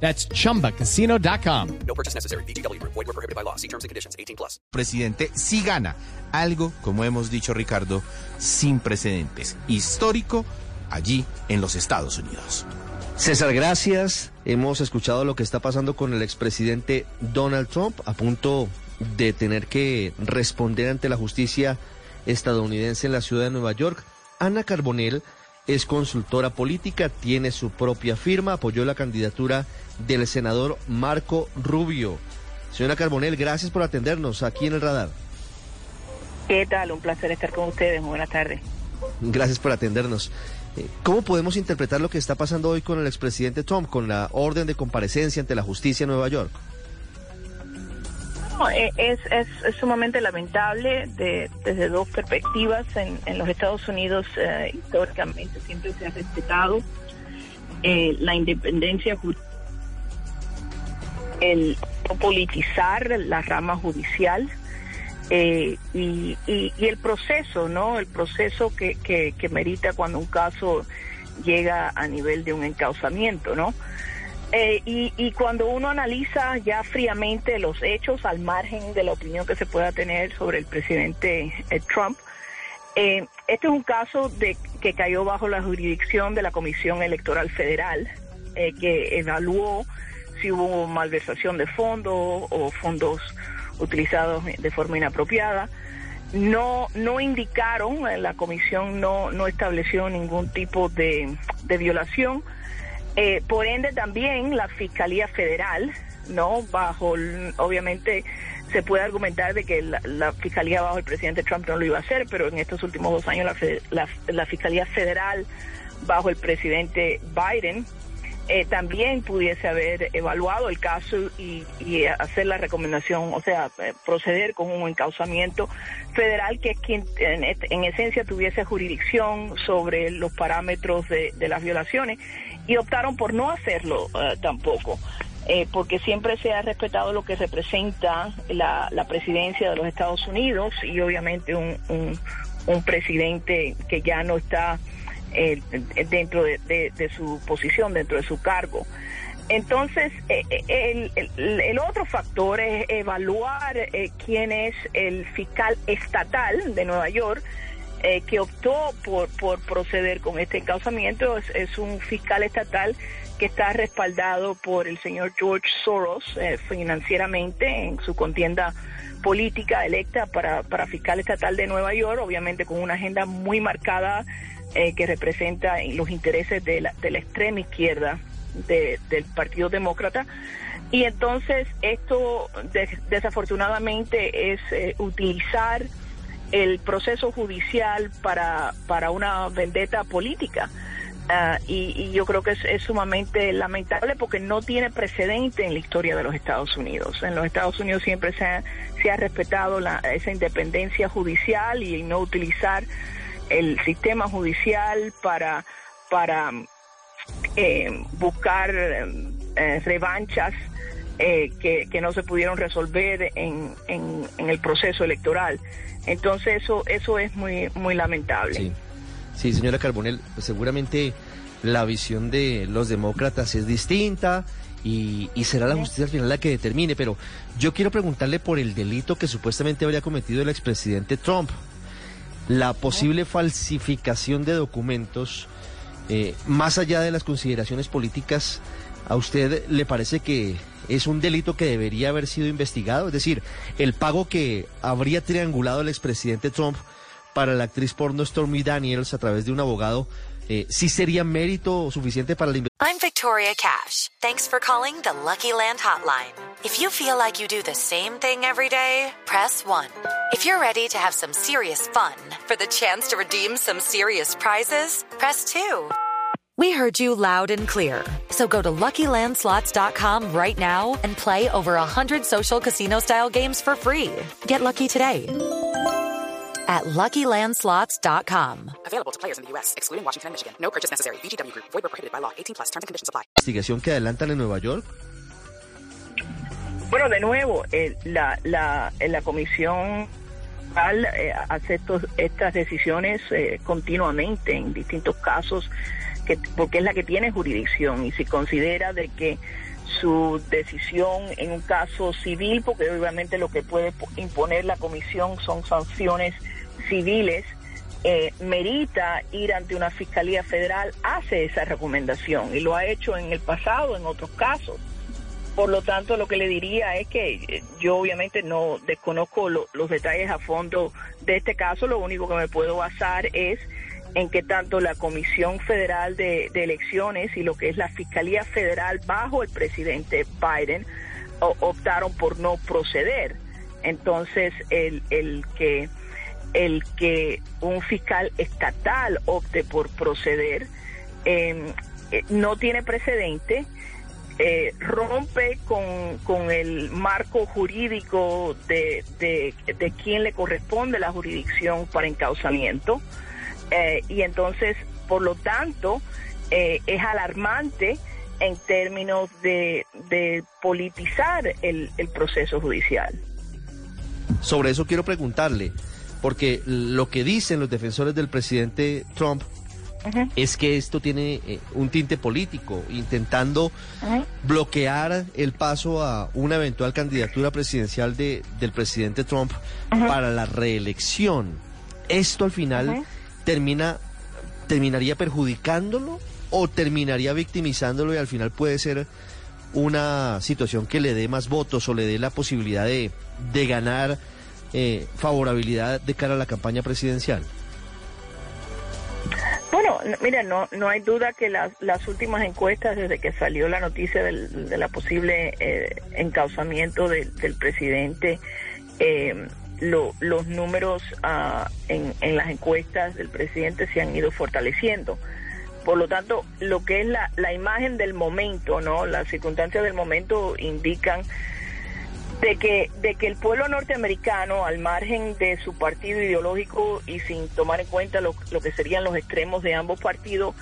That's chumbacasino.com. No purchase necessary. BGW. Void were prohibited by law. See terms and conditions. 18 plus. presidente sí gana. Algo, como hemos dicho Ricardo, sin precedentes. Histórico allí en los Estados Unidos. César, gracias. Hemos escuchado lo que está pasando con el expresidente Donald Trump a punto de tener que responder ante la justicia estadounidense en la ciudad de Nueva York. Ana Carbonell es consultora política, tiene su propia firma, apoyó la candidatura del senador Marco Rubio. Señora Carbonell, gracias por atendernos aquí en el radar. ¿Qué tal? Un placer estar con ustedes. Muy buenas tardes. Gracias por atendernos. Eh, ¿Cómo podemos interpretar lo que está pasando hoy con el expresidente Trump, con la orden de comparecencia ante la justicia en Nueva York? No, eh, es, es, sumamente lamentable de- desde dos perspectivas. En, en los Estados Unidos, eh, históricamente, siempre se ha respetado eh, la independencia el politizar la rama judicial eh, y, y- y el proceso, ¿no? El proceso que, que, que merita cuando un caso llega a nivel de un encauzamiento, ¿no? Eh, y, y cuando uno analiza ya fríamente los hechos al margen de la opinión que se pueda tener sobre el presidente eh, Trump, eh, este es un caso de que cayó bajo la jurisdicción de la Comisión Electoral Federal, eh, que evaluó si hubo malversación de fondos o fondos utilizados de forma inapropiada. No, no indicaron, eh, la comisión no, no estableció ningún tipo de, de violación. Eh, por ende, también la Fiscalía Federal, no bajo, obviamente se puede argumentar de que la, la Fiscalía bajo el presidente Trump no lo iba a hacer, pero en estos últimos dos años la, la, la Fiscalía Federal bajo el presidente Biden eh, también pudiese haber evaluado el caso y, y hacer la recomendación, o sea, eh, proceder con un encauzamiento federal que quien en, esencia tuviese jurisdicción sobre los parámetros de, de las violaciones y optaron por no hacerlo eh, tampoco. eh, porque siempre se ha respetado lo que representa la, la presidencia de los Estados Unidos y obviamente un, un, un presidente que ya no está eh, dentro de, su posición, dentro de su cargo. Entonces, eh, eh, el otro factor es evaluar eh, quién es el fiscal estatal de Nueva York eh, que optó por, por proceder con este encauzamiento. Es, es un fiscal estatal que está respaldado por el señor George Soros eh, financieramente en su contienda política electa para, para fiscal estatal de Nueva York, obviamente con una agenda muy marcada eh, que representa los intereses de la, de la extrema izquierda de- del Partido Demócrata. Y entonces esto des- desafortunadamente es eh, utilizar el proceso judicial para, para una vendetta política. Ah, y, yo creo que es, es sumamente lamentable porque no tiene precedente en la historia de los Estados Unidos. En los Estados Unidos siempre se ha, se ha respetado la, esa independencia judicial y no utilizar el sistema judicial para, para eh, buscar eh, revanchas eh, que, que no se pudieron resolver en, en, en el proceso electoral. Entonces eso eso es muy muy lamentable. Sí, sí señora Carbonell, pues seguramente la visión de los demócratas es distinta y, y será la justicia al final la que determine, pero yo quiero preguntarle por el delito que supuestamente habría cometido el expresidente Trump, la posible falsificación de documentos, eh, más allá de las consideraciones políticas, ¿a usted le parece que es un delito que debería haber sido investigado? Es decir, el pago que habría triangulado el expresidente Trump para la actriz porno Stormy Daniels a través de un abogado, eh, ¿sí sería mérito suficiente para la? I'm Victoria Cash. Thanks for calling the Lucky Land Hotline. If you feel like you do the same thing every day, press 1. If you're ready to have some serious fun for the chance to redeem some serious prizes, press 2. We heard you loud and clear. So go to LuckyLandSlots.com right now and play over 100 social casino-style games for free. Get lucky today at LuckyLandSlots.com. Available to players in the U.S., excluding Washington and Michigan. No purchase necessary. VGW Group. Void where prohibited by law. 18 plus. Terms and conditions apply. investigación que adelantan en Nueva York? Bueno, de nuevo, eh, la, la, eh, la comisión al, eh, hace estos, estas decisiones eh, continuamente en distintos casos, que, porque es la que tiene jurisdicción y si considera de que su decisión en un caso civil, porque obviamente lo que puede po- imponer la comisión son sanciones civiles, eh, merita ir ante una fiscalía federal, hace esa recomendación y lo ha hecho en el pasado en otros casos. Por lo tanto, lo que le diría es que eh, yo obviamente no desconozco lo- los detalles a fondo de este caso, lo único que me puedo basar es en que tanto la Comisión Federal de, Elecciones y lo que es la Fiscalía Federal bajo el presidente Biden optaron por no proceder. Entonces, el, el que el que un fiscal estatal opte por proceder eh, eh, no tiene precedente eh, rompe con, con el marco jurídico de, de, de quién le corresponde la jurisdicción para encauzamiento. Eh, y entonces, por lo tanto, eh, es alarmante en términos de, de politizar el, el proceso judicial. Sobre eso quiero preguntarle, porque lo que dicen los defensores del presidente Trump es que esto tiene eh, un tinte político, intentando bloquear el paso a una eventual candidatura presidencial de, del presidente Trump para la reelección. ¿Esto al final termina terminaría perjudicándolo o terminaría victimizándolo y al final puede ser una situación que le dé más votos o le dé la posibilidad de, de ganar eh, favorabilidad de cara a la campaña presidencial? Bueno, mira, no, no hay duda que las, las últimas encuestas, desde que salió la noticia del, de la posible eh, encauzamiento del, presidente, eh, lo- los números ah, en, en las encuestas del presidente se han ido fortaleciendo. Por lo tanto, lo que es la, la imagen del momento, ¿no? Las circunstancias del momento indican de que, de que el pueblo norteamericano, al margen de su partido ideológico y sin tomar en cuenta lo, lo que serían los extremos de ambos partidos,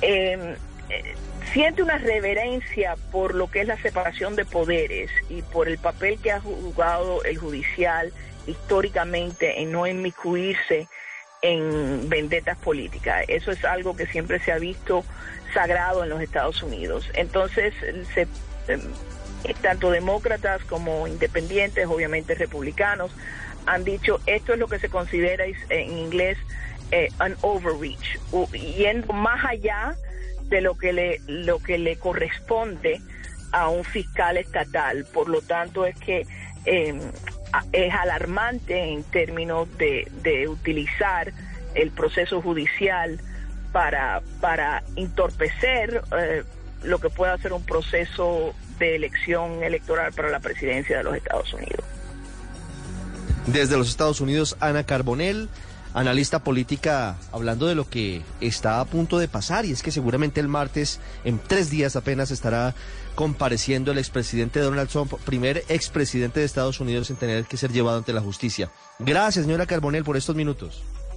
eh, eh, siente una reverencia por lo que es la separación de poderes y por el papel que ha jugado el judicial históricamente en no inmiscuirse en vendetas políticas. Eso es algo que siempre se ha visto sagrado en los Estados Unidos. Entonces, se, eh, tanto demócratas como independientes, obviamente republicanos, han dicho esto es lo que se considera en inglés eh, an overreach, yendo más allá de lo que le lo que le corresponde a un fiscal estatal. Por lo tanto, es que a- es alarmante en términos de, de utilizar el proceso judicial para, para entorpecer eh, lo que pueda ser un proceso de elección electoral para la presidencia de los Estados Unidos. Desde los Estados Unidos, Ana Carbonell, analista política, hablando de lo que está a punto de pasar, y es que seguramente el martes, en tres días apenas, estará compareciendo el expresidente Donald Trump, primer expresidente de Estados Unidos en tener que ser llevado ante la justicia. Gracias, señora Carbonell, por estos minutos.